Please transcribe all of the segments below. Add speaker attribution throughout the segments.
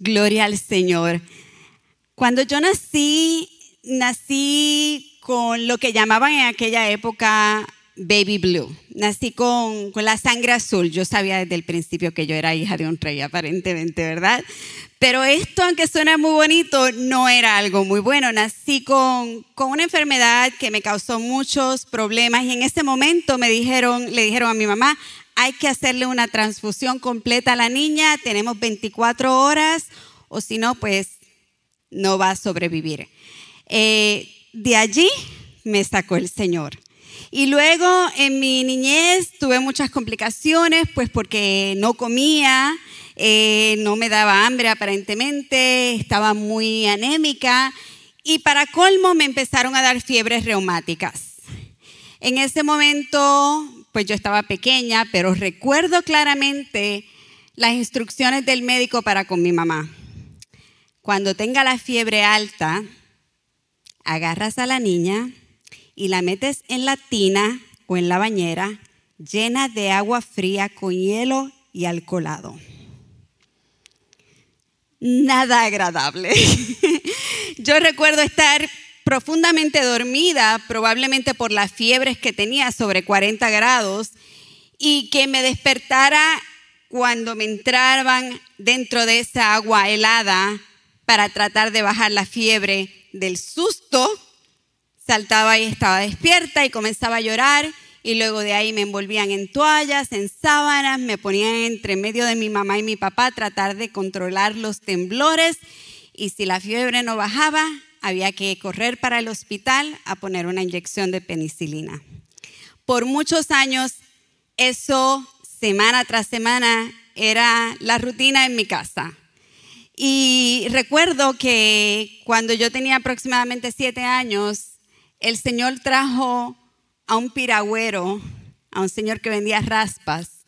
Speaker 1: Gloria al Señor. Cuando yo nací, nací con lo que llamaban en aquella época baby blue. Nací con, con, la sangre azul. Yo sabía desde el principio que yo era hija de un rey, aparentemente, ¿verdad? Pero esto, aunque suena muy bonito, no era algo muy bueno. Nací con, con una enfermedad que me causó muchos problemas y en ese momento me dijeron, le dijeron a mi mamá, hay que hacerle una transfusión completa a la niña, tenemos 24 horas o si no, pues no va a sobrevivir. Eh, de allí me sacó el Señor. Y luego en mi niñez tuve muchas complicaciones, pues porque no comía, eh, no me daba hambre aparentemente, estaba muy anémica y para colmo me empezaron a dar fiebres reumáticas. En ese momento, pues yo estaba pequeña, pero recuerdo claramente las instrucciones del médico para con mi mamá. Cuando tenga la fiebre alta, agarras a la niña, y la metes en la tina o en la bañera llena de agua fría con hielo y alcoholado. Nada agradable. Yo recuerdo estar profundamente dormida, probablemente por las fiebres que tenía sobre 40 grados, y que me despertara cuando me entraban dentro de esa agua helada para tratar de bajar la fiebre del susto. Saltaba y estaba despierta y comenzaba a llorar y luego de ahí me envolvían en toallas, en sábanas, me ponían entre medio de mi mamá y mi papá a tratar de controlar los temblores y si la fiebre no bajaba, había que correr para el hospital a poner una inyección de penicilina. Por muchos años, eso semana tras semana era la rutina en mi casa. Y recuerdo que cuando yo tenía aproximadamente siete años, el Señor trajo a un piragüero, a un señor que vendía raspas,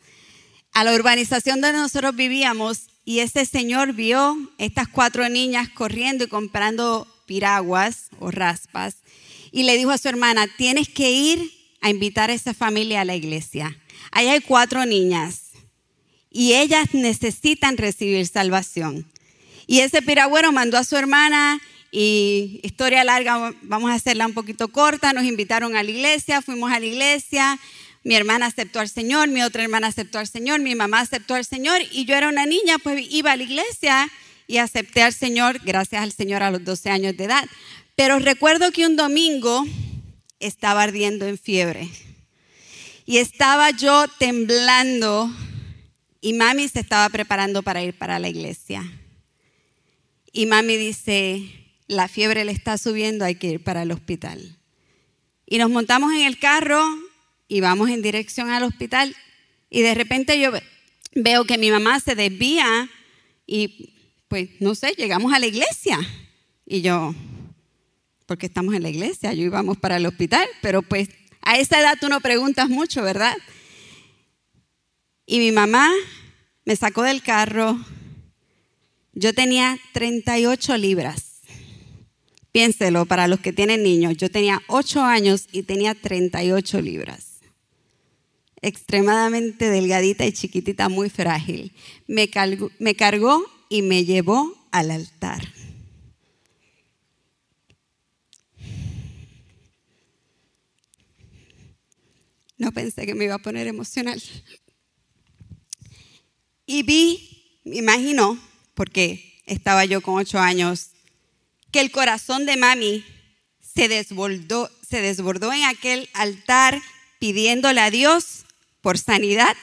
Speaker 1: a la urbanización donde nosotros vivíamos y ese señor vio estas cuatro niñas corriendo y comprando piraguas o raspas y le dijo a su hermana, tienes que ir a invitar a esa familia a la iglesia. Ahí hay cuatro niñas y ellas necesitan recibir salvación. Y ese piragüero mandó a su hermana y historia larga, vamos a hacerla un poquito corta, nos invitaron a la iglesia, fuimos a la iglesia, mi hermana aceptó al Señor, mi otra hermana aceptó al Señor, mi mamá aceptó al Señor y yo era una niña, pues iba a la iglesia y acepté al Señor, gracias al Señor a los 12 años de edad. Pero recuerdo que un domingo estaba ardiendo en fiebre y estaba yo temblando y mami se estaba preparando para ir para la iglesia. Y mami dice, la fiebre le está subiendo, hay que ir para el hospital. Y nos montamos en el carro y vamos en dirección al hospital y de repente yo veo que mi mamá se desvía y pues no sé, llegamos a la iglesia. Y yo, porque estamos en la iglesia, yo íbamos para el hospital, pero pues a esa edad tú no preguntas mucho, ¿verdad? Y mi mamá me sacó del carro, yo tenía 38 libras. Piénselo para los que tienen niños. Yo tenía 8 años y tenía 38 libras. Extremadamente delgadita y chiquitita, muy frágil. Me, me cargó y me llevó al altar. No pensé que me iba a poner emocional. Y vi, me imagino, porque estaba yo con ocho años que el corazón de mami se desbordó, se desbordó en aquel altar pidiéndole a Dios por sanidad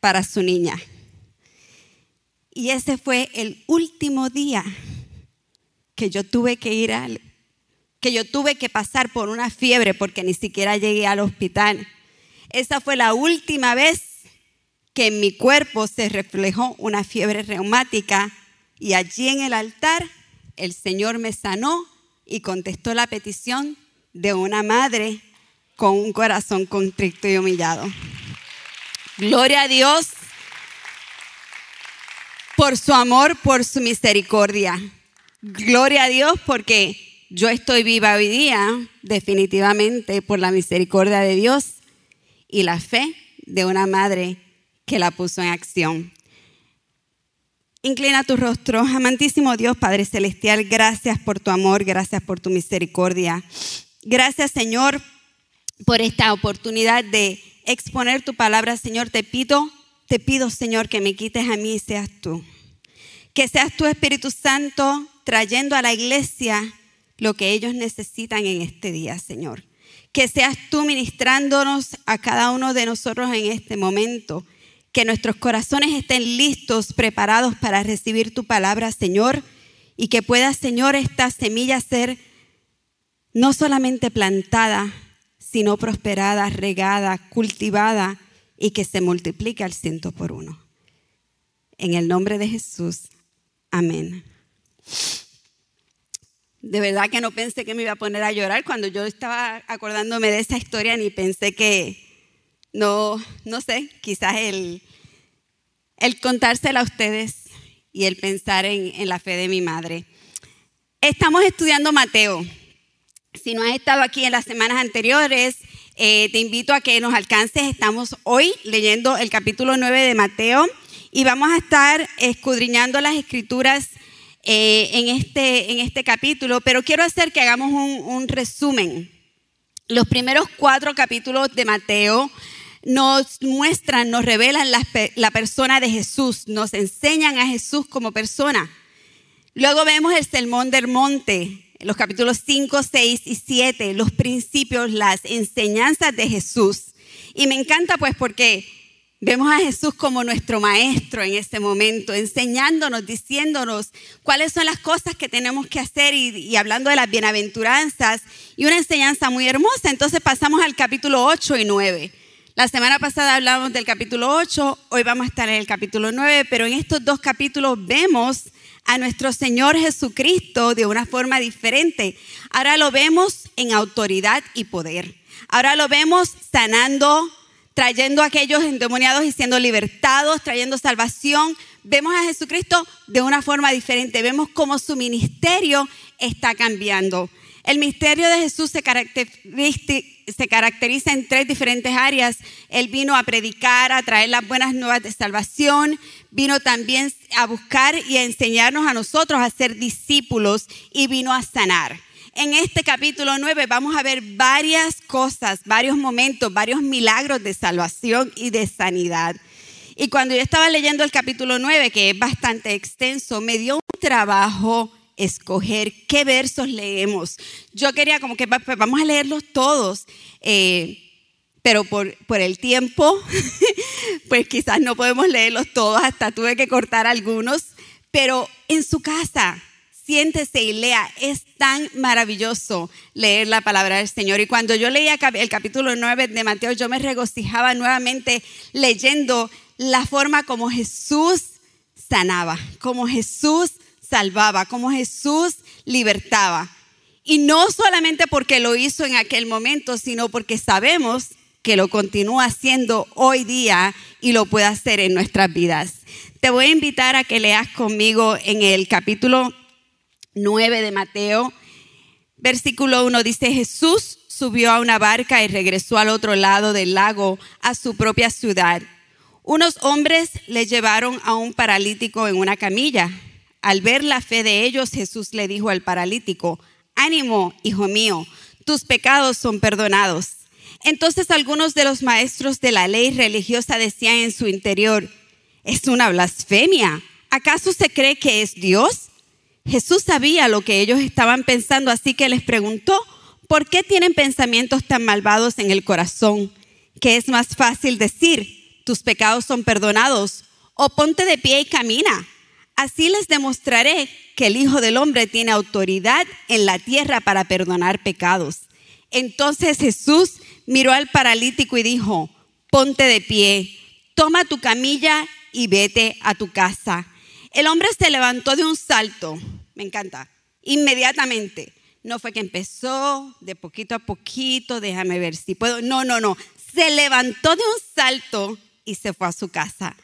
Speaker 1: para su niña. Y ese fue el último día que yo tuve que ir al, que yo tuve que pasar por una fiebre porque ni siquiera llegué al hospital. Esa fue la última vez que en mi cuerpo se reflejó una fiebre reumática y allí en el altar el Señor me sanó y contestó la petición de una madre con un corazón contrito y humillado. Gloria a Dios por su amor, por su misericordia. Gloria a Dios porque yo estoy viva hoy día definitivamente por la misericordia de Dios y la fe de una madre que la puso en acción. Inclina tu rostro. Amantísimo Dios, Padre Celestial, gracias por tu amor, gracias por tu misericordia. Gracias, Señor, por esta oportunidad de exponer tu palabra, Señor. Te pido, te pido, Señor, que me quites a mí y seas tú. Que seas tu Espíritu Santo trayendo a la iglesia lo que ellos necesitan en este día, Señor. Que seas tú ministrándonos a cada uno de nosotros en este momento que nuestros corazones estén listos, preparados para recibir tu palabra, Señor, y que pueda, Señor, esta semilla ser no solamente plantada, sino prosperada, regada, cultivada y que se multiplique al ciento por uno. En el nombre de Jesús, amén. De verdad que no pensé que me iba a poner a llorar cuando yo estaba acordándome de esa historia, ni pensé que, no, no sé, quizás el, el contársela a ustedes y el pensar en, en la fe de mi madre. Estamos estudiando Mateo. Si no has estado aquí en las semanas anteriores, eh, te invito a que nos alcances. Estamos hoy leyendo el capítulo 9 de Mateo y vamos a estar escudriñando las escrituras eh, en, este, en este capítulo, pero quiero hacer que hagamos un, un resumen. Los primeros cuatro capítulos de Mateo nos muestran, nos revelan la, persona de Jesús, nos enseñan a Jesús como persona. Luego vemos el sermón del monte, los capítulos 5, 6 y 7, los principios, las enseñanzas de Jesús. Y me encanta pues porque vemos a Jesús como nuestro maestro en este momento, enseñándonos, diciéndonos cuáles son las cosas que tenemos que hacer y, hablando de las bienaventuranzas y una enseñanza muy hermosa. Entonces pasamos al capítulo 8 y 9. La semana pasada hablamos del capítulo 8, hoy vamos a estar en el capítulo 9, pero en estos dos capítulos vemos a nuestro Señor Jesucristo de una forma diferente. Ahora lo vemos en autoridad y poder. Ahora lo vemos sanando, trayendo a aquellos endemoniados y siendo libertados, trayendo salvación. Vemos a Jesucristo de una forma diferente. Vemos cómo su ministerio está cambiando. El misterio de Jesús se caracteriza, en tres diferentes áreas. Él vino a predicar, a traer las buenas nuevas de salvación, vino también a buscar y a enseñarnos a nosotros a ser discípulos y vino a sanar. En este capítulo 9 vamos a ver varias cosas, varios momentos, varios milagros de salvación y de sanidad. Y cuando yo estaba leyendo el capítulo 9, que es bastante extenso, me dio un trabajo escoger qué versos leemos. Yo quería como que pues, vamos a leerlos todos, eh, pero por, por el tiempo, pues quizás no podemos leerlos todos, hasta tuve que cortar algunos, pero en su casa, siéntese y lea. Es tan maravilloso leer la palabra del Señor. Y cuando yo leía el capítulo 9 de Mateo, yo me regocijaba nuevamente leyendo la forma como Jesús sanaba, como Jesús salvaba, como Jesús libertaba. Y no solamente porque lo hizo en aquel momento, sino porque sabemos que lo continúa haciendo hoy día y lo puede hacer en nuestras vidas. Te voy a invitar a que leas conmigo en el capítulo 9 de Mateo, versículo 1 dice, Jesús subió a una barca y regresó al otro lado del lago, a su propia ciudad. Unos hombres le llevaron a un paralítico en una camilla al ver la fe de ellos, Jesús le dijo al paralítico, ánimo, hijo mío, tus pecados son perdonados. Entonces algunos de los maestros de la ley religiosa decían en su interior, es una blasfemia. ¿Acaso se cree que es Dios? Jesús sabía lo que ellos estaban pensando, así que les preguntó, ¿por qué tienen pensamientos tan malvados en el corazón? Que es más fácil decir, tus pecados son perdonados, o ponte de pie y camina. Así les demostraré que el Hijo del Hombre tiene autoridad en la tierra para perdonar pecados. Entonces Jesús miró al paralítico y dijo, ponte de pie, toma tu camilla y vete a tu casa. El hombre se levantó de un salto, me encanta, inmediatamente. No fue que empezó de poquito a poquito, déjame ver si puedo. No, no, no. Se levantó de un salto y se fue a su casa.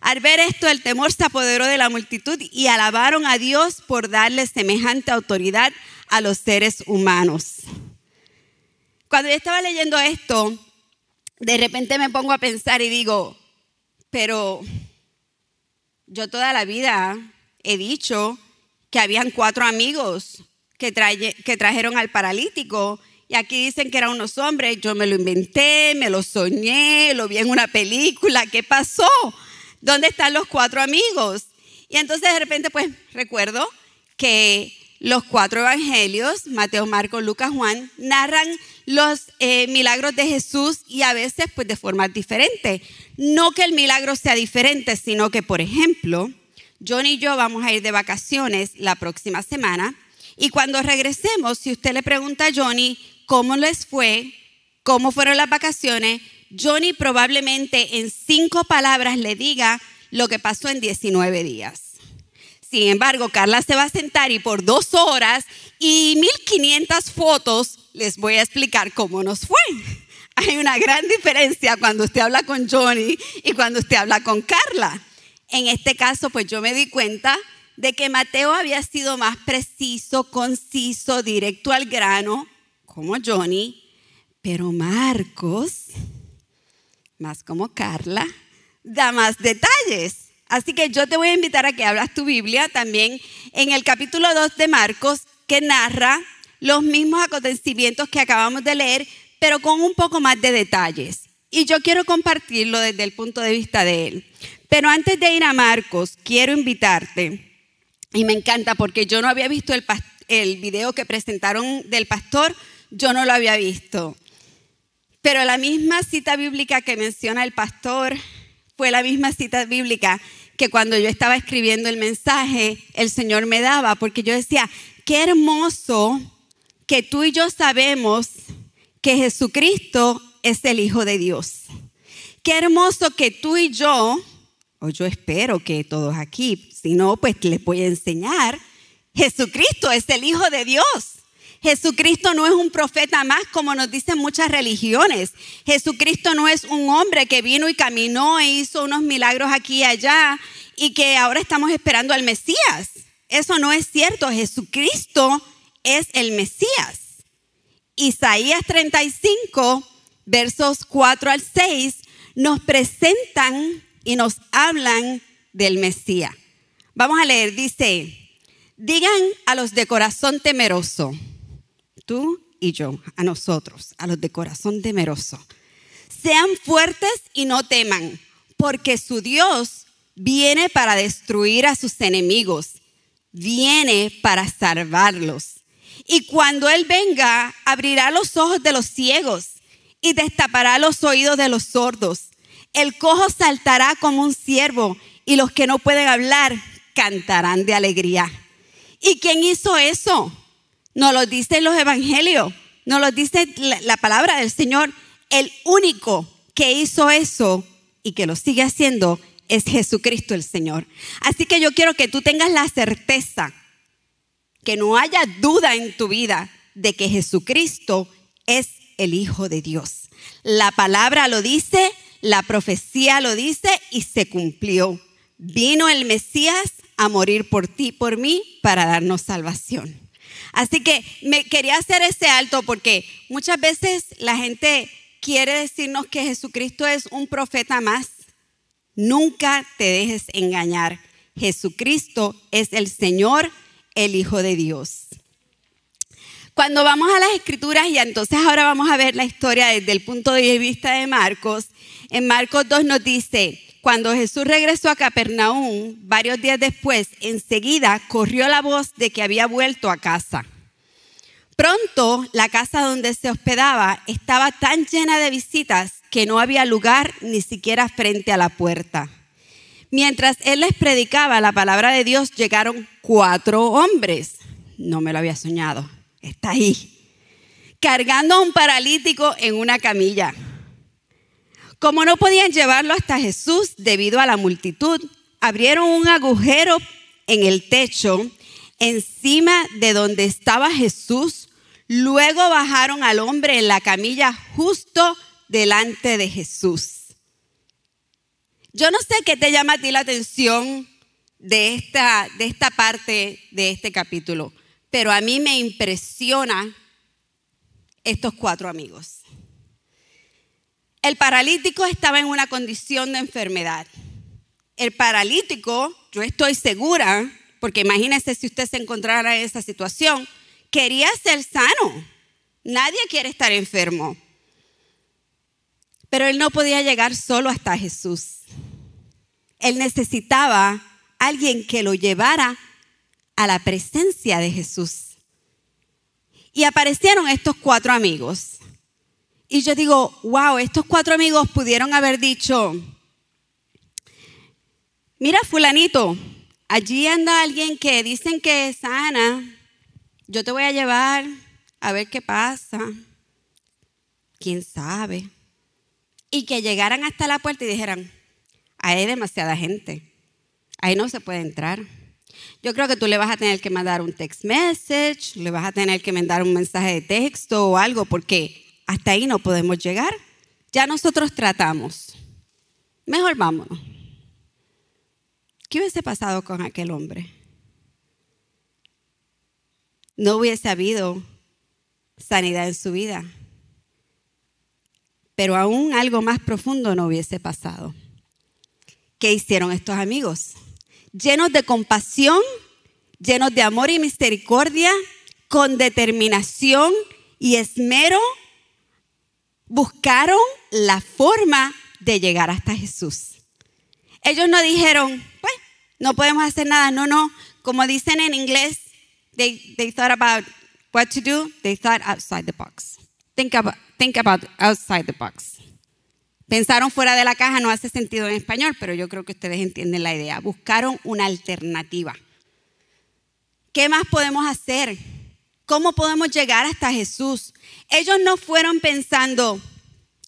Speaker 1: Al ver esto, el temor se apoderó de la multitud y alabaron a Dios por darle semejante autoridad a los seres humanos. Cuando yo estaba leyendo esto, de repente me pongo a pensar y digo, pero yo toda la vida he dicho que habían cuatro amigos que, que trajeron al paralítico y aquí dicen que eran unos hombres, yo me lo inventé, me lo soñé, lo vi en una película, ¿qué pasó? ¿Dónde están los cuatro amigos? Y entonces de repente pues recuerdo que los cuatro evangelios, Mateo, Marcos, Lucas, Juan, narran los eh, milagros de Jesús y a veces pues de forma diferente. No que el milagro sea diferente, sino que, por ejemplo, John y yo vamos a ir de vacaciones la próxima semana y cuando regresemos, si usted le pregunta a Johnny cómo les fue, cómo fueron las vacaciones, Johnny probablemente en cinco palabras le diga lo que pasó en 19 días. Sin embargo, Carla se va a sentar y por dos horas y 1500 fotos les voy a explicar cómo nos fue. Hay una gran diferencia cuando usted habla con Johnny y cuando usted habla con Carla. En este caso, pues yo me di cuenta de que Mateo había sido más preciso, conciso, directo al grano, como Johnny, pero Marcos, más como Carla, da más detalles. Así que yo te voy a invitar a que hablas tu Biblia también en el capítulo 2 de Marcos, que narra los mismos acontecimientos que acabamos de leer, pero con un poco más de detalles. Y yo quiero compartirlo desde el punto de vista de él. Pero antes de ir a Marcos, quiero invitarte, y me encanta porque yo no había visto el, el video que presentaron del pastor, yo no lo había visto. Pero la misma cita bíblica que menciona el pastor fue la misma cita bíblica que cuando yo estaba escribiendo el mensaje, el Señor me daba, porque yo decía, qué hermoso que tú y yo sabemos que Jesucristo es el Hijo de Dios. Qué hermoso que tú y yo, o yo espero que todos aquí, si no, pues les voy a enseñar, Jesucristo es el Hijo de Dios. Jesucristo no es un profeta más como nos dicen muchas religiones. Jesucristo no es un hombre que vino y caminó e hizo unos milagros aquí y allá y que ahora estamos esperando al Mesías. Eso no es cierto. Jesucristo es el Mesías. Isaías 35, versos 4 al 6, nos presentan y nos hablan del Mesías. Vamos a leer, dice, digan a los de corazón temeroso, tú y yo, a nosotros, a los de corazón temeroso. Sean fuertes y no teman, porque su Dios viene para destruir a sus enemigos, viene para salvarlos. Y cuando Él venga, abrirá los ojos de los ciegos y destapará los oídos de los sordos. El cojo saltará como un ciervo y los que no pueden hablar cantarán de alegría. ¿Y quién hizo eso? Nos lo dice los evangelios, nos lo dice la, palabra del Señor. El único que hizo eso y que lo sigue haciendo es Jesucristo el Señor. Así que yo quiero que tú tengas la certeza, que no haya duda en tu vida de que Jesucristo es el Hijo de Dios. La palabra lo dice, la profecía lo dice y se cumplió. Vino el Mesías a morir por ti, por mí, para darnos salvación. Así que me quería hacer ese alto porque muchas veces la gente quiere decirnos que Jesucristo es un profeta más. Nunca te dejes engañar. Jesucristo es el Señor, el Hijo de Dios. Cuando vamos a las escrituras, y entonces ahora vamos a ver la historia desde el punto de vista de Marcos, en Marcos 2 nos dice, cuando Jesús regresó a Capernaum, varios días después, enseguida corrió la voz de que había vuelto a casa. Pronto la casa donde se hospedaba estaba tan llena de visitas que no había lugar ni siquiera frente a la puerta. Mientras él les predicaba la palabra de Dios, llegaron cuatro hombres. No me lo había soñado, está ahí. Cargando a un paralítico en una camilla. Como no podían llevarlo hasta Jesús debido a la multitud, abrieron un agujero en el techo encima de donde estaba Jesús. Luego bajaron al hombre en la camilla justo delante de Jesús. Yo no sé qué te llama a ti la atención de esta, de esta parte de este capítulo, pero a mí me impresiona estos cuatro amigos. El paralítico estaba en una condición de enfermedad. el paralítico, yo estoy segura, porque imagínese si usted se encontrara en esa situación, quería ser sano. Nadie quiere estar enfermo. Pero él no podía llegar solo hasta Jesús. Él necesitaba alguien que lo llevara a la presencia de Jesús. Y aparecieron estos cuatro amigos. Y yo digo, wow, estos cuatro amigos pudieron haber dicho, mira fulanito, allí anda alguien que dicen que es sana, yo te voy a llevar a ver qué pasa, quién sabe. Y que llegaran hasta la puerta y dijeran, hay demasiada gente, ahí no se puede entrar. Yo creo que tú le vas a tener que mandar un text message, le vas a tener que mandar un mensaje de texto o algo, porque hasta ahí no podemos llegar. Ya nosotros tratamos. Mejor vámonos. ¿Qué hubiese pasado con aquel hombre? No hubiese habido sanidad en su vida. Pero aún algo más profundo no hubiese pasado. ¿Qué hicieron estos amigos? Llenos de compasión, llenos de amor y misericordia, con determinación y esmero, buscaron la forma de llegar hasta Jesús. Ellos no dijeron, pues, no podemos hacer nada. No, no. Como dicen en inglés, they, thought about what to do. They thought outside the box. Think about, think about outside the box. Pensaron fuera de la caja, no hace sentido en español, pero yo creo que ustedes entienden la idea. Buscaron una alternativa. ¿Qué más podemos hacer? ¿Cómo podemos llegar hasta Jesús? Ellos no fueron pensando,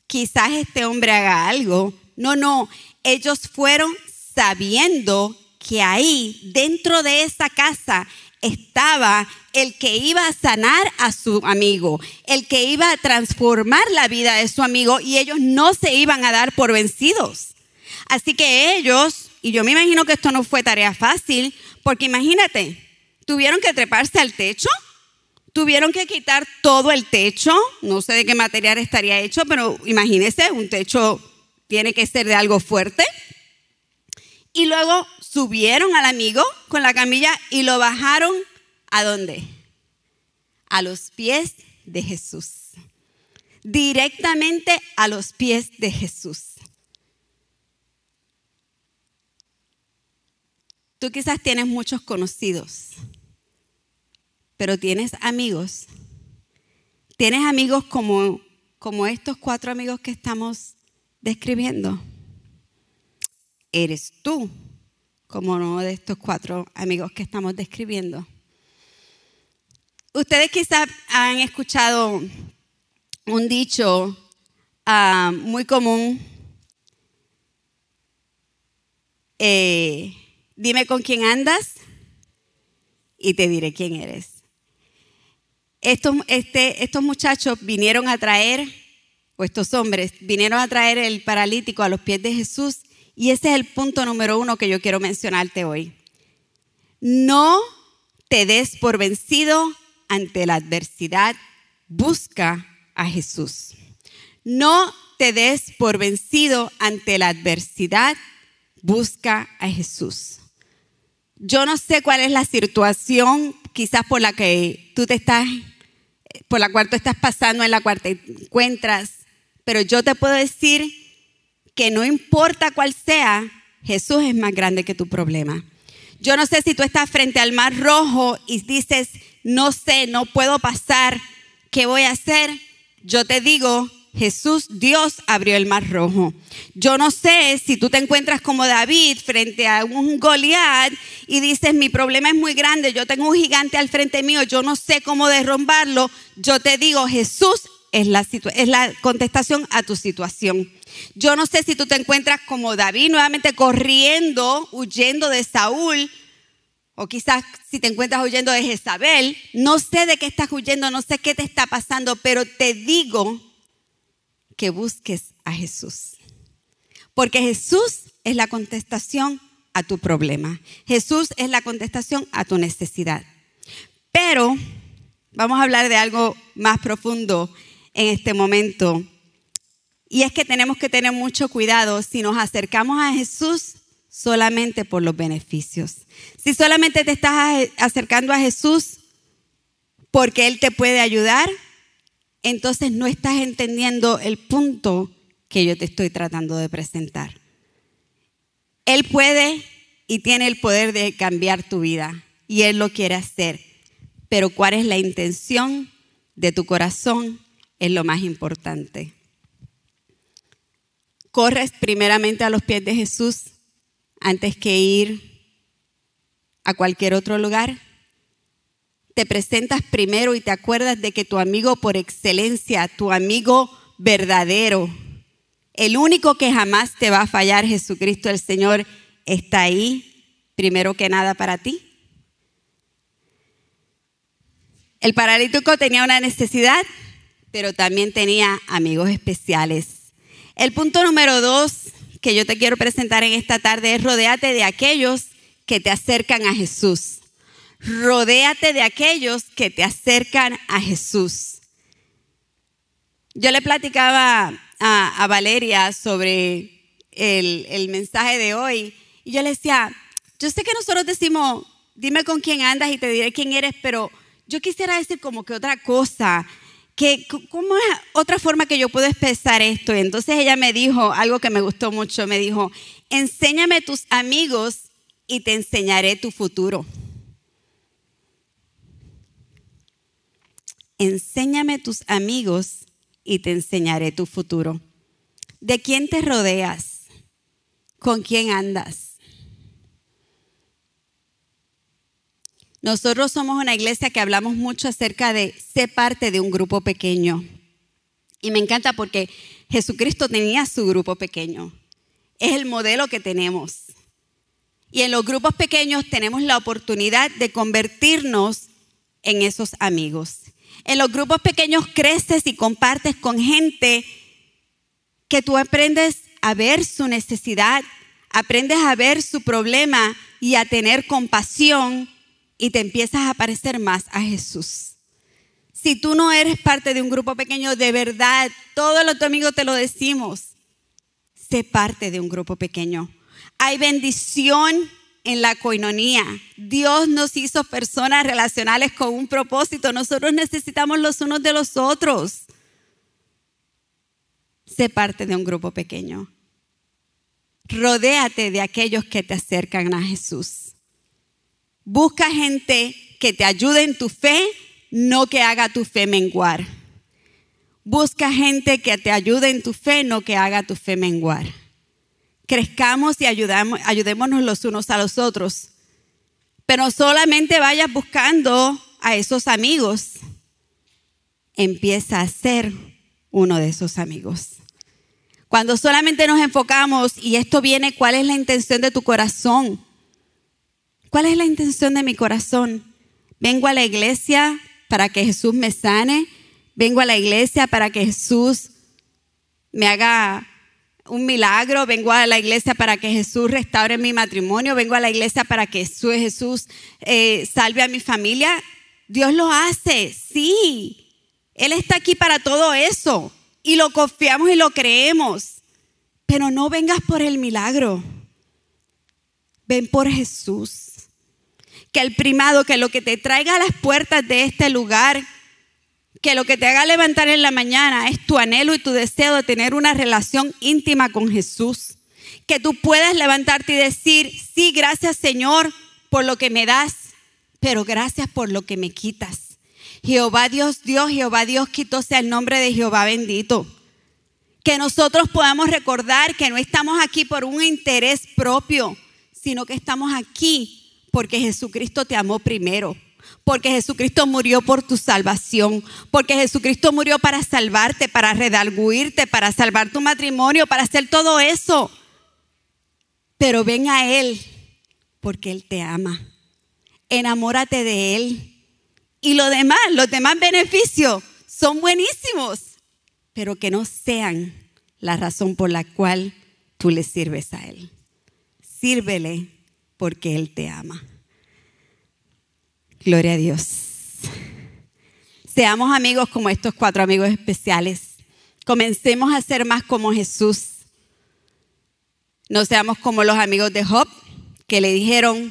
Speaker 1: quizás este hombre haga algo. No, no, ellos fueron sabiendo que ahí, dentro de esa casa, estaba el que iba a sanar a su amigo, el que iba a transformar la vida de su amigo y ellos no se iban a dar por vencidos. Así que ellos, y yo me imagino que esto no fue tarea fácil, porque imagínate, tuvieron que treparse al techo Tuvieron que quitar todo el techo, no sé de qué material estaría hecho, pero imagínense, un techo tiene que ser de algo fuerte. Y luego subieron al amigo con la camilla y lo bajaron a dónde? A los pies de Jesús. Directamente a los pies de Jesús. Tú quizás tienes muchos conocidos pero tienes amigos. Tienes amigos como, como estos cuatro amigos que estamos describiendo. Eres tú como uno de estos cuatro amigos que estamos describiendo. Ustedes quizás han escuchado un dicho ah, muy común. Eh, dime con quién andas y te diré quién eres. Estos, este, estos muchachos vinieron a traer, o estos hombres, vinieron a traer el paralítico a los pies de Jesús y ese es el punto número uno que yo quiero mencionarte hoy. No te des por vencido ante la adversidad, busca a Jesús. No te des por vencido ante la adversidad, busca a Jesús. Yo no sé cuál es la situación quizás por la que tú te estás por la cual tú estás pasando, en la cual te encuentras, pero yo te puedo decir que no importa cuál sea, Jesús es más grande que tu problema. Yo no sé si tú estás frente al mar rojo y dices, no sé, no puedo pasar, ¿qué voy a hacer? Yo te digo, Jesús, Dios abrió el mar rojo. Yo no sé si tú te encuentras como David frente a un Goliat y dices, mi problema es muy grande, yo tengo un gigante al frente mío, yo no sé cómo derrumbarlo. Yo te digo, Jesús es la, es la contestación a tu situación. Yo no sé si tú te encuentras como David nuevamente corriendo, huyendo de Saúl. O quizás si te encuentras huyendo de Jezabel, no sé de qué estás huyendo, no sé qué te está pasando, pero te digo que busques a Jesús. Porque Jesús es la contestación a tu problema. Jesús es la contestación a tu necesidad. Pero vamos a hablar de algo más profundo en este momento. Y es que tenemos que tener mucho cuidado si nos acercamos a Jesús solamente por los beneficios. Si solamente te estás acercando a Jesús porque Él te puede ayudar, entonces no estás entendiendo el punto que yo te estoy tratando de presentar. Él puede y tiene el poder de cambiar tu vida y Él lo quiere hacer. Pero cuál es la intención de tu corazón es lo más importante. Corres primeramente a los pies de Jesús antes que ir a cualquier otro lugar te presentas primero y te acuerdas de que tu amigo por excelencia, tu amigo verdadero, el único que jamás te va a fallar, Jesucristo el Señor, está ahí primero que nada para ti. El paralítico tenía una necesidad, pero también tenía amigos especiales. El punto número dos que yo te quiero presentar en esta tarde es rodeate de aquellos que te acercan a Jesús rodéate de aquellos que te acercan a Jesús. Yo le platicaba a, Valeria sobre el, el, mensaje de hoy y yo le decía, yo sé que nosotros decimos, dime con quién andas y te diré quién eres, pero yo quisiera decir como que otra cosa, que cómo es otra forma que yo puedo expresar esto. Y entonces ella me dijo algo que me gustó mucho, me dijo, enséñame tus amigos y te enseñaré tu futuro. Enséñame tus amigos y te enseñaré tu futuro. ¿De quién te rodeas? ¿Con quién andas? Nosotros somos una iglesia que hablamos mucho acerca de ser parte de un grupo pequeño. Y me encanta porque Jesucristo tenía su grupo pequeño. Es el modelo que tenemos. Y en los grupos pequeños tenemos la oportunidad de convertirnos en esos amigos. En los grupos pequeños creces y compartes con gente que tú aprendes a ver su necesidad, aprendes a ver su problema y a tener compasión y te empiezas a parecer más a Jesús. Si tú no eres parte de un grupo pequeño, de verdad, todos los amigos te lo decimos, sé parte de un grupo pequeño. Hay bendición en la coinonía. Dios nos hizo personas relacionales con un propósito. Nosotros necesitamos los unos de los otros. Sé parte de un grupo pequeño. Rodéate de aquellos que te acercan a Jesús. Busca gente que te ayude en tu fe, no que haga tu fe menguar. Busca gente que te ayude en tu fe, no que haga tu fe menguar crezcamos y ayudamos, ayudémonos los unos a los otros. Pero solamente vayas buscando a esos amigos. Empieza a ser uno de esos amigos. Cuando solamente nos enfocamos, y esto viene, ¿cuál es la intención de tu corazón? ¿Cuál es la intención de mi corazón? Vengo a la iglesia para que Jesús me sane. Vengo a la iglesia para que Jesús me haga un milagro, vengo a la iglesia para que Jesús restaure mi matrimonio, vengo a la iglesia para que Jesús eh, salve a mi familia. Dios lo hace, sí. Él está aquí para todo eso y lo confiamos y lo creemos. Pero no vengas por el milagro, ven por Jesús. Que el primado, que lo que te traiga a las puertas de este lugar, que lo que te haga levantar en la mañana es tu anhelo y tu deseo de tener una relación íntima con Jesús. Que tú puedas levantarte y decir, sí, gracias Señor por lo que me das, pero gracias por lo que me quitas. Jehová Dios Dios, Jehová Dios quitó sea el nombre de Jehová bendito. Que nosotros podamos recordar que no estamos aquí por un interés propio, sino que estamos aquí porque Jesucristo te amó primero porque Jesucristo murió por tu salvación, porque Jesucristo murió para salvarte, para redalguirte, para salvar tu matrimonio, para hacer todo eso. Pero ven a Él, porque Él te ama. Enamórate de Él. Y lo demás, los demás beneficios son buenísimos, pero que no sean la razón por la cual tú le sirves a Él. Sírvele porque Él te ama. Gloria a Dios. Seamos amigos como estos cuatro amigos especiales. Comencemos a ser más como Jesús. No seamos como los amigos de Job que le dijeron,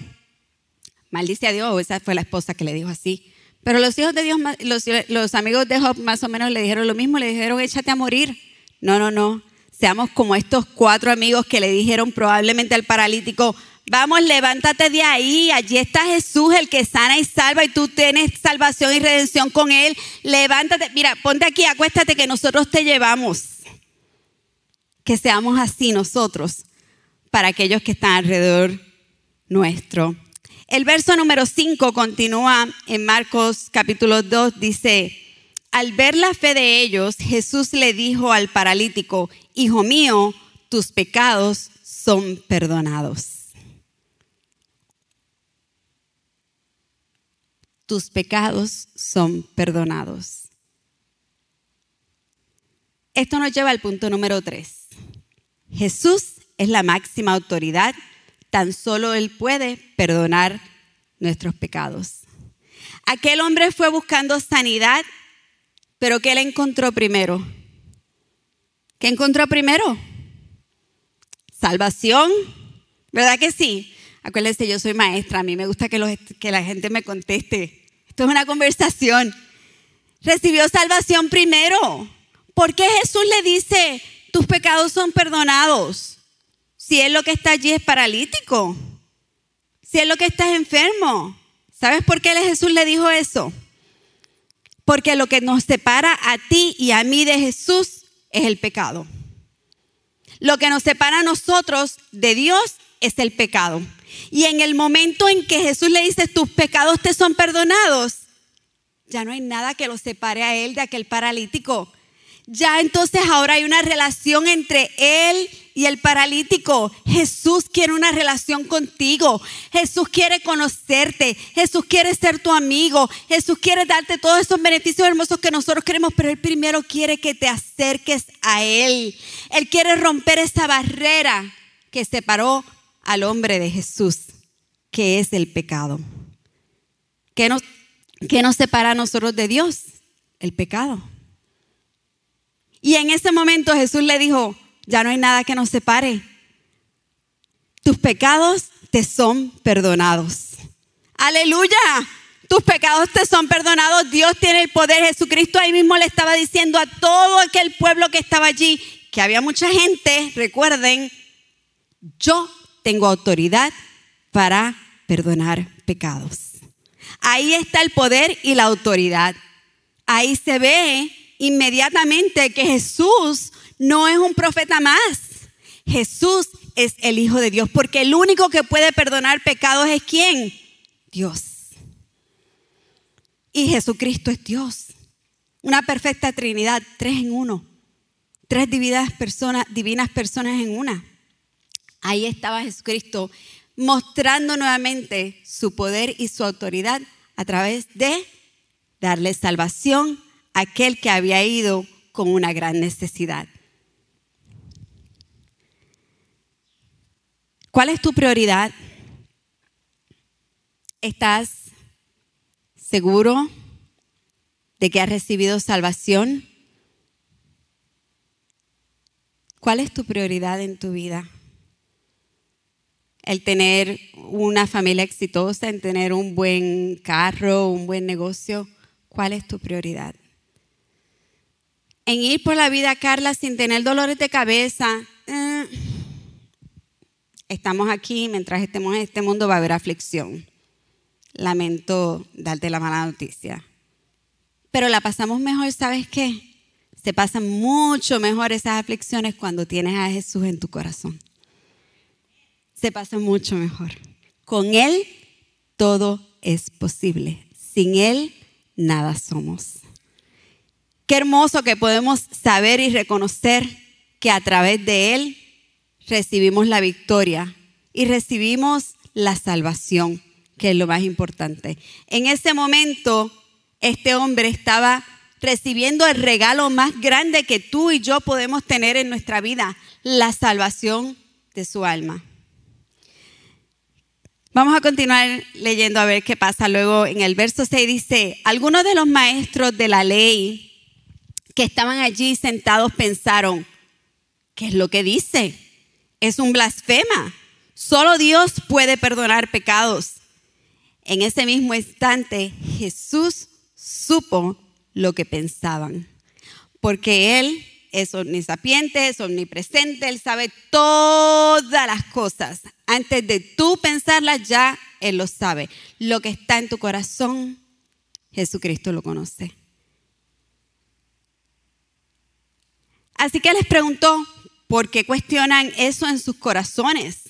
Speaker 1: maldice a Dios, esa fue la esposa que le dijo así. Pero los hijos de Dios, los, los amigos de Job más o menos le dijeron lo mismo, le dijeron, échate a morir. No, no, no. Seamos como estos cuatro amigos que le dijeron probablemente al paralítico, vamos, levántate de ahí, allí está Jesús, el que sana y salva, y tú tienes salvación y redención con Él. Levántate, mira, ponte aquí, acuéstate que nosotros te llevamos. Que seamos así nosotros para aquellos que están alrededor nuestro. El verso número 5 continúa en Marcos capítulo 2, dice, al ver la fe de ellos, Jesús le dijo al paralítico, Hijo mío, tus pecados son perdonados. Tus pecados son perdonados. Esto nos lleva al punto número 3. Jesús es la máxima autoridad, tan solo Él puede perdonar nuestros pecados. Aquel hombre fue buscando sanidad pero ¿qué le encontró primero? ¿Qué encontró primero? Salvación. ¿Verdad que sí? Acuérdense, yo soy maestra, a mí me gusta que, que la gente me conteste. Es una conversación. Recibió salvación primero. ¿Por qué Jesús le dice, tus pecados son perdonados? Si él lo que está allí es paralítico. Si él lo que está es enfermo. ¿Sabes por qué Jesús le dijo eso? Porque lo que nos separa a ti y a mí de Jesús es el pecado. Lo que nos separa a nosotros de Dios es el pecado. Y en el momento en que Jesús le dice, tus pecados te son perdonados, ya no hay nada que lo separe a él de aquel paralítico ya entonces ahora hay una relación entre él y el paralítico. Jesús quiere una relación contigo. Jesús quiere conocerte. Jesús quiere ser tu amigo. Jesús quiere darte todos esos beneficios hermosos que nosotros queremos, pero Él primero quiere que te acerques a Él. Él quiere romper esa barrera que separó al hombre de Jesús, que es el pecado. ¿Qué nos, nos separa a nosotros de Dios? El pecado. Y en ese momento Jesús le dijo, ya no hay nada que nos separe. Tus pecados te son perdonados. Aleluya. Tus pecados te son perdonados. Dios tiene el poder. Jesucristo ahí mismo le estaba diciendo a todo aquel pueblo que estaba allí, que había mucha gente, recuerden, yo tengo autoridad para perdonar pecados. Ahí está el poder y la autoridad. Ahí se ve inmediatamente que Jesús no es un profeta más. Jesús es el Hijo de Dios, porque el único que puede perdonar pecados es quién? Dios. Y Jesucristo es Dios. Una perfecta Trinidad, tres en uno. Tres divinas personas, divinas personas en una. Ahí estaba Jesucristo mostrando nuevamente su poder y su autoridad a través de darle salvación aquel que había ido con una gran necesidad. ¿Cuál es tu prioridad? ¿Estás seguro de que has recibido salvación? ¿Cuál es tu prioridad en tu vida? El tener una familia exitosa, el tener un buen carro, un buen negocio. ¿Cuál es tu prioridad? en ir por la vida, Carla, sin tener dolores de cabeza. Eh, estamos aquí, mientras estemos en este mundo va a haber aflicción. Lamento darte la mala noticia. Pero la pasamos mejor, ¿sabes qué? Se pasan mucho mejor esas aflicciones cuando tienes a Jesús en tu corazón. Se pasan mucho mejor. Con Él todo es posible. Sin Él nada somos. Qué hermoso que podemos saber y reconocer que a través de Él recibimos la victoria y recibimos la salvación, que es lo más importante. En ese momento, este hombre estaba recibiendo el regalo más grande que tú y yo podemos tener en nuestra vida, la salvación de su alma. Vamos a continuar leyendo a ver qué pasa. Luego en el verso 6 dice, algunos de los maestros de la ley que estaban allí sentados pensaron, ¿qué es lo que dice? es un blasfema. Solo Dios puede perdonar pecados. En ese mismo instante Jesús supo lo que pensaban, porque Él es omnisapiente, es omnipresente, Él sabe todas las cosas. Antes de tú pensarlas ya, Él lo sabe. Lo que está en tu corazón, Jesucristo lo conoce. Así que les preguntó, ¿por qué cuestionan eso en sus corazones?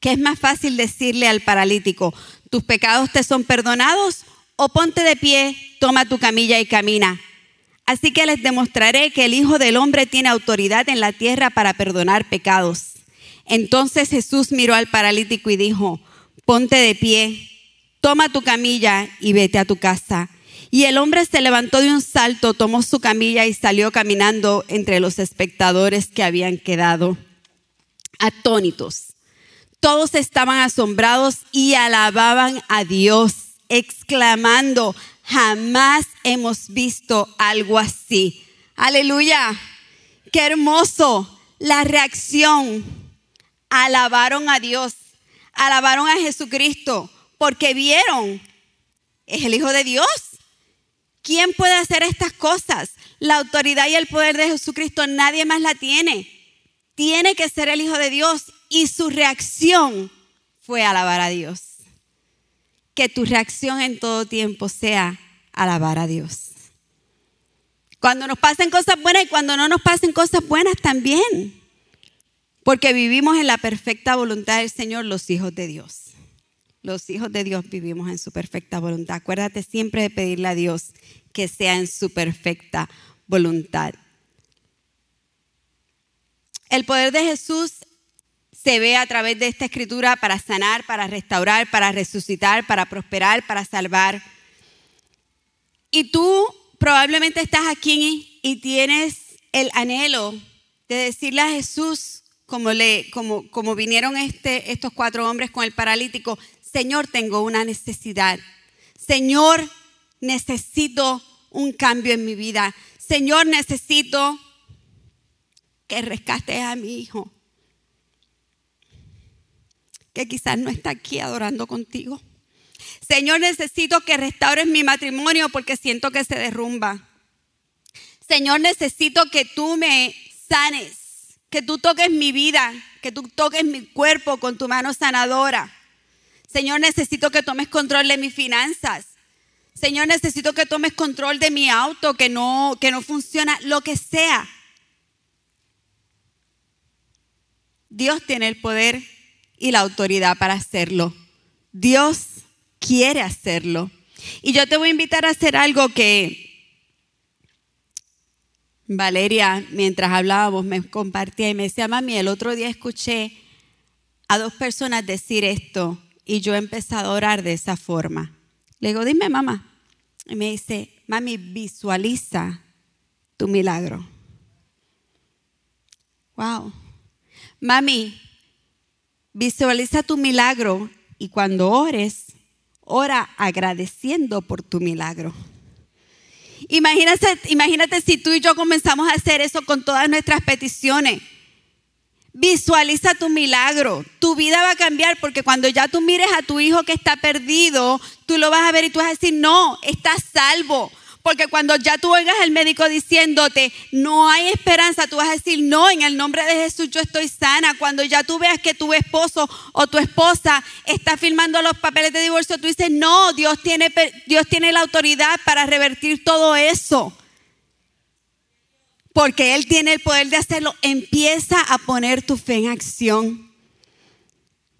Speaker 1: ¿Qué es más fácil decirle al paralítico, tus pecados te son perdonados? O ponte de pie, toma tu camilla y camina. Así que les demostraré que el Hijo del Hombre tiene autoridad en la tierra para perdonar pecados. Entonces Jesús miró al paralítico y dijo, ponte de pie, toma tu camilla y vete a tu casa. Y el hombre se levantó de un salto, tomó su camilla y salió caminando entre los espectadores que habían quedado atónitos. Todos estaban asombrados y alababan a Dios, exclamando, Jamás hemos visto algo así. Aleluya. Qué hermoso la reacción. Alabaron a Dios, alabaron a Jesucristo, porque vieron, es el Hijo de Dios. ¿Quién puede hacer estas cosas? La autoridad y el poder de Jesucristo nadie más la tiene. Tiene que ser el Hijo de Dios y su reacción fue alabar a Dios que tu reacción en todo tiempo sea alabar a Dios. Cuando nos pasen cosas buenas y cuando no nos pasen cosas buenas también. Porque vivimos en la perfecta voluntad del Señor, los hijos de Dios. Los hijos de Dios vivimos en su perfecta voluntad. Acuérdate siempre de pedirle a Dios que sea en su perfecta voluntad. El poder de Jesús se ve a través de esta escritura para sanar, para restaurar, para resucitar, para prosperar, para salvar. Y tú probablemente estás aquí y tienes el anhelo de decirle a Jesús, como, le, como, como vinieron este, estos cuatro hombres con el paralítico, Señor, tengo una necesidad. Señor, necesito un cambio en mi vida. Señor, necesito que rescates a mi hijo que quizás no está aquí adorando contigo. Señor, necesito que restaures mi matrimonio porque siento que se derrumba. Señor, necesito que tú me sanes, que tú toques mi vida, que tú toques mi cuerpo con tu mano sanadora. Señor, necesito que tomes control de mis finanzas. Señor, necesito que tomes control de mi auto que no, que no funciona, lo que sea. Dios tiene el poder y la autoridad para hacerlo. Dios quiere hacerlo. Y yo te voy a invitar a hacer algo que Valeria, mientras hablábamos, me compartía y me decía, mami, el otro día escuché a dos personas decir esto y yo he empezado a orar de esa forma. Le digo, dime, mamá. Y me dice, mami, visualiza tu milagro. Wow. Mami, Visualiza tu milagro y cuando ores, ora agradeciendo por tu milagro. Imagínate, imagínate si tú y yo comenzamos a hacer eso con todas nuestras peticiones. Visualiza tu milagro. Tu vida va a cambiar porque cuando ya tú mires a tu hijo que está perdido, tú lo vas a ver y tú vas a decir, no, estás salvo. Porque cuando ya tú oigas al médico diciéndote, no hay esperanza, tú vas a decir, no, en el nombre de Jesús yo estoy sana. Cuando ya tú veas que tu esposo o tu esposa está firmando los papeles de divorcio, tú dices, no, Dios tiene, Dios tiene la autoridad para revertir todo eso. Porque Él tiene el poder de hacerlo. Empieza a poner tu fe en acción.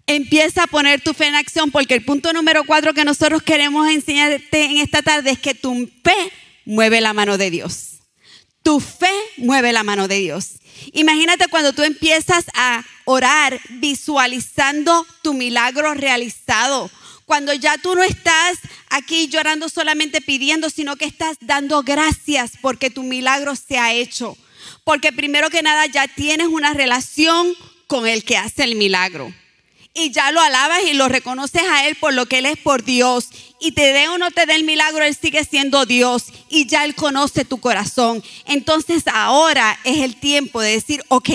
Speaker 1: Empieza a poner tu fe en acción porque el punto número cuatro que nosotros queremos enseñarte en esta tarde es que tu fe mueve la mano de Dios. Tu fe mueve la mano de Dios. Imagínate cuando tú empiezas a orar visualizando tu milagro realizado. Cuando ya tú no estás aquí llorando solamente pidiendo, sino que estás dando gracias porque tu milagro se ha hecho. Porque primero que nada ya tienes una relación con el que hace el milagro y ya lo alabas y lo reconoces a Él por lo que Él es por Dios. Y te dé o no te dé el milagro, Él sigue siendo Dios y ya Él conoce tu corazón. Entonces ahora es el tiempo de decir, ok,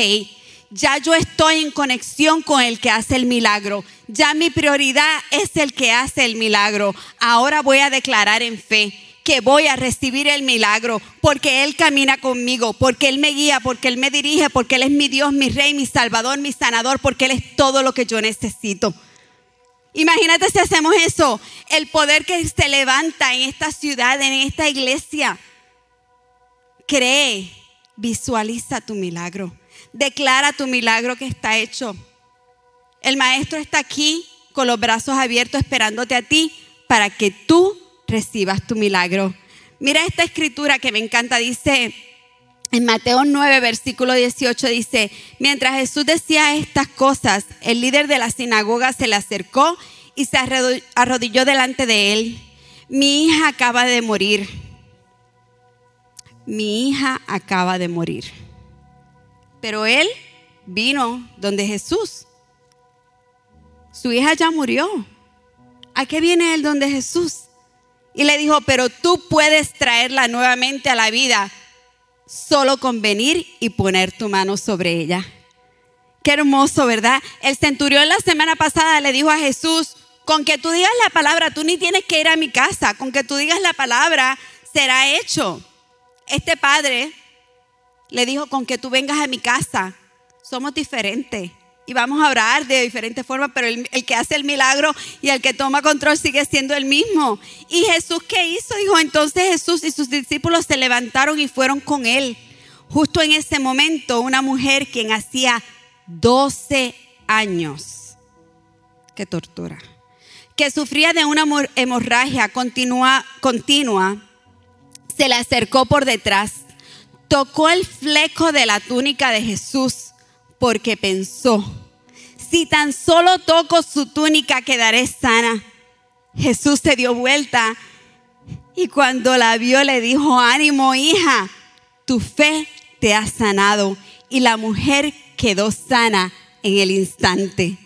Speaker 1: ya yo estoy en conexión con el que hace el milagro. Ya mi prioridad es el que hace el milagro. Ahora voy a declarar en fe que voy a recibir el milagro porque Él camina conmigo, porque Él me guía, porque Él me dirige, porque Él es mi Dios, mi Rey, mi Salvador, mi sanador, porque Él es todo lo que yo necesito. Imagínate si hacemos eso, el poder que se levanta en esta ciudad, en esta iglesia. Cree, visualiza tu milagro, declara tu milagro que está hecho. El maestro está aquí con los brazos abiertos esperándote a ti para que tú recibas tu milagro. Mira esta escritura que me encanta, dice en Mateo 9, versículo 18 dice, mientras Jesús decía estas cosas, el líder de la sinagoga se le acercó y se arrodilló delante de él. Mi hija acaba de morir. Mi hija acaba de morir. Pero él vino donde Jesús. Su hija ya murió. ¿A qué viene él donde Jesús? Y le dijo, pero tú puedes traerla nuevamente a la vida solo con venir y poner tu mano sobre ella. Qué hermoso, ¿verdad? El centurión la semana pasada le dijo a Jesús, con que tú digas la palabra, tú ni tienes que ir a mi casa, con que tú digas la palabra, será hecho. Este padre le dijo, con que tú vengas a mi casa, somos diferentes. Y vamos a orar de diferentes formas, pero el, que hace el milagro y el que toma control sigue siendo el mismo. ¿Y Jesús qué hizo? Dijo, entonces Jesús y sus discípulos se levantaron y fueron con él. Justo en ese momento, una mujer quien hacía 12 años, qué tortura, que sufría de una hemorragia continua, continua, se le acercó por detrás, tocó el fleco de la túnica de Jesús porque pensó, si tan solo toco su túnica quedaré sana. Jesús se dio vuelta y cuando la vio le dijo, ánimo hija, tu fe te ha sanado. Y la mujer quedó sana en el instante.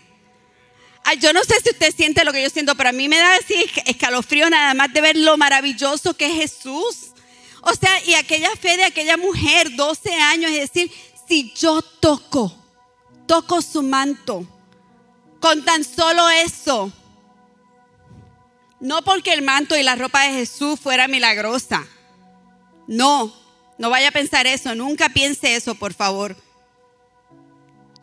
Speaker 1: Yo no sé si usted siente lo que yo siento, pero a mí me da así escalofrío nada más de ver lo maravilloso que es Jesús. O sea, y aquella fe de aquella mujer, 12 años, es decir, si yo toco, toco su manto, con tan solo eso, no porque el manto y la ropa de Jesús fuera milagrosa, no, no vaya a pensar eso, nunca piense eso, por favor.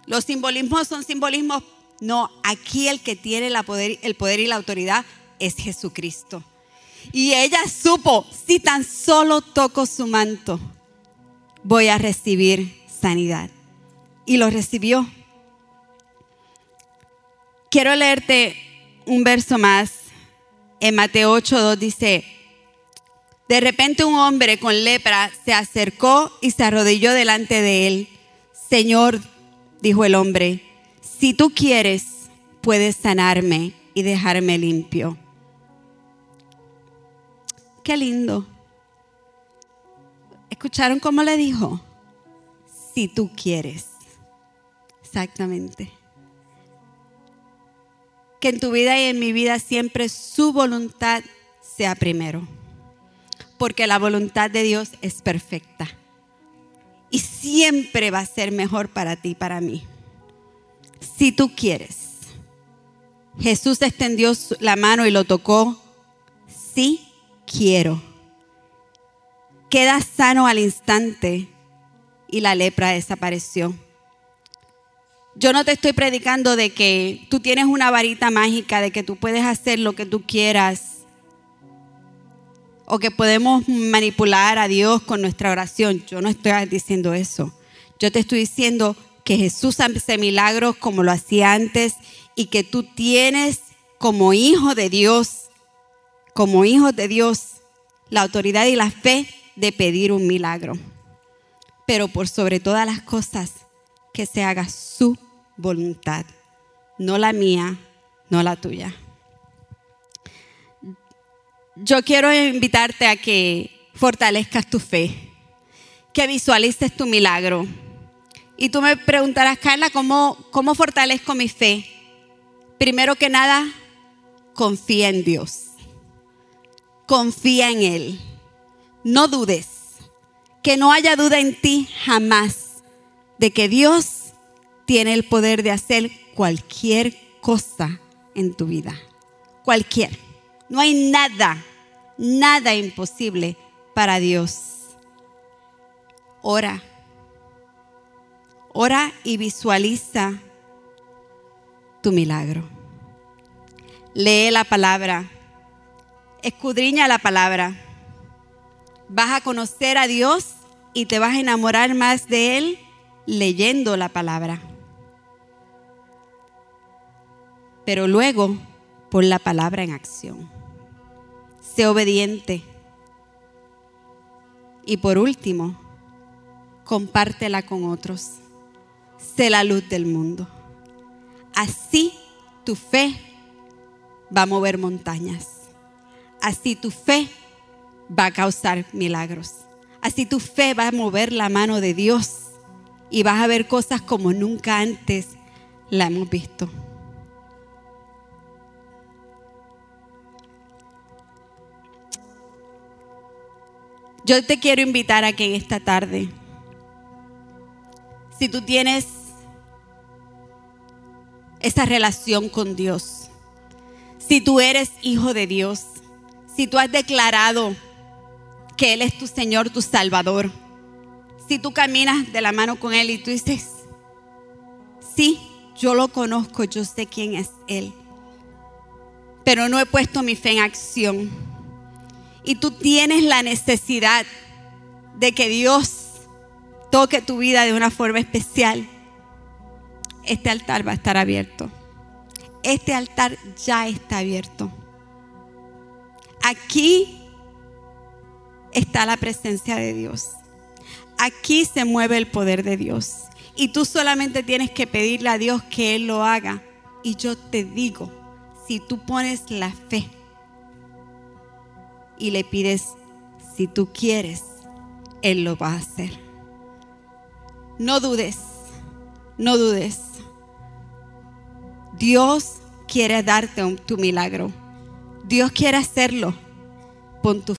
Speaker 1: Los simbolismos son simbolismos, no, aquí el que tiene el poder y la autoridad es Jesucristo. Y ella supo, si tan solo toco su manto, voy a recibir sanidad. Y lo recibió. Quiero leerte un verso más. En Mateo 8.2 dice, de repente un hombre con lepra se acercó y se arrodilló delante de él. Señor, dijo el hombre, si tú quieres, puedes sanarme y dejarme limpio. Qué lindo. ¿Escucharon cómo le dijo? Si tú quieres. Exactamente que en tu vida y en mi vida siempre su voluntad sea primero. Porque la voluntad de Dios es perfecta. Y siempre va a ser mejor para ti y para mí. Si tú quieres. Jesús extendió la mano y lo tocó. Sí quiero. Queda sano al instante y la lepra desapareció. Yo no te estoy predicando de que tú tienes una varita mágica, de que tú puedes hacer lo que tú quieras o que podemos manipular a Dios con nuestra oración. Yo no estoy diciendo eso. Yo te estoy diciendo que Jesús hace milagros como lo hacía antes y que tú tienes como hijo de Dios, como hijo de Dios, la autoridad y la fe de pedir un milagro. Pero por sobre todas las cosas, que se haga su voluntad, no la mía, no la tuya. Yo quiero invitarte a que fortalezcas tu fe, que visualices tu milagro. Y tú me preguntarás, Carla, ¿cómo, cómo fortalezco mi fe? Primero que nada, confía en Dios. Confía en Él. No dudes. Que no haya duda en ti jamás de que Dios tiene el poder de hacer cualquier cosa en tu vida. Cualquier. No hay nada, nada imposible para Dios. Ora. Ora y visualiza tu milagro. Lee la palabra. Escudriña la palabra. Vas a conocer a Dios y te vas a enamorar más de Él leyendo la palabra. Pero luego pon la palabra en acción. Sé obediente. Y por último, compártela con otros. Sé la luz del mundo. Así tu fe va a mover montañas. Así tu fe va a causar milagros. Así tu fe va a mover la mano de Dios y vas a ver cosas como nunca antes la hemos visto. Yo te quiero invitar a que en esta tarde, si tú tienes esa relación con Dios, si tú eres hijo de Dios, si tú has declarado que Él es tu Señor, tu Salvador, si tú caminas de la mano con Él y tú dices, sí, yo lo conozco, yo sé quién es Él, pero no he puesto mi fe en acción. Y tú tienes la necesidad de que Dios toque tu vida de una forma especial. Este altar va a estar abierto. Este altar ya está abierto. Aquí está la presencia de Dios. Aquí se mueve el poder de Dios. Y tú solamente tienes que pedirle a Dios que Él lo haga. Y yo te digo, si tú pones la fe y le pides, si tú quieres, Él lo va a hacer. No dudes, no dudes. Dios quiere darte tu milagro. Dios quiere hacerlo. Pon tu